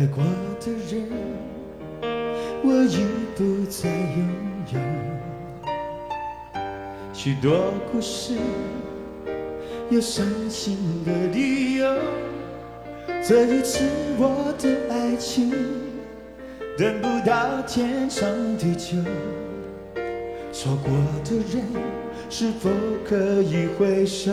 爱过的人，我已不再拥有。许多故事，有伤心的理由。这一次我的爱情，等不到天长地久。错过的人，是否可以回首？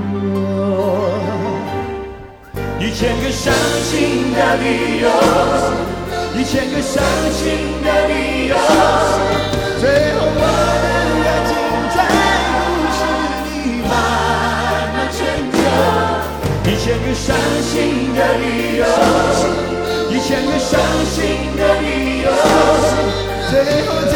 一千个伤心的理由，一千个伤心的理由，最后我的爱情在故事里慢慢成就。一千个伤心的理由，一千个伤心的理由，最后在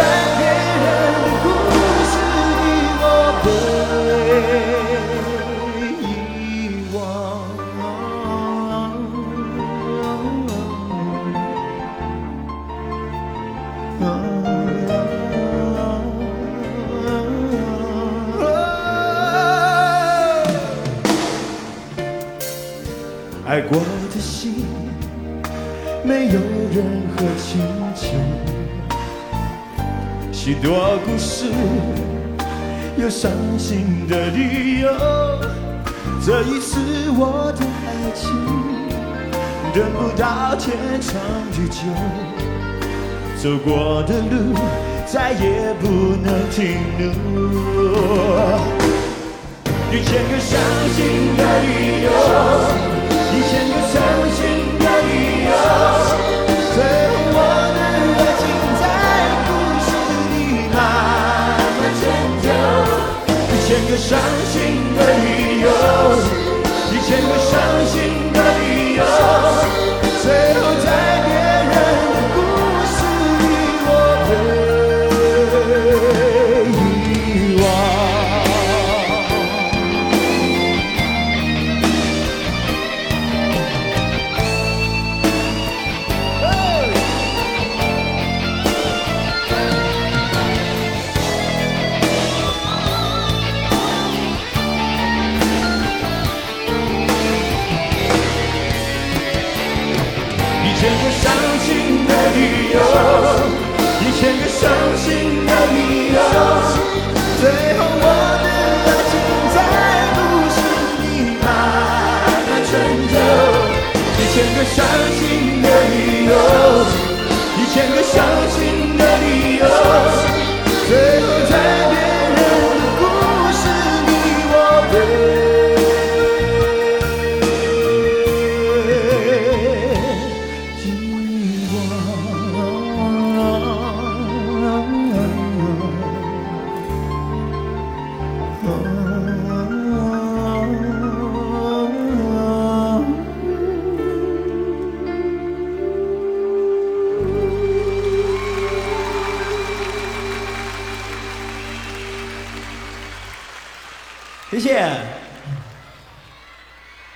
爱过的心，没有任何请求。许多故事，有伤心的理由。这一次我的爱情，等不到天长地久。走过的路，再也不能停留。一千个伤心的理由，相信千个伤心的理由，一千个伤心的理由，最后我的爱情在故事里慢慢成就。一千个伤心的理由，一千个伤心谢谢。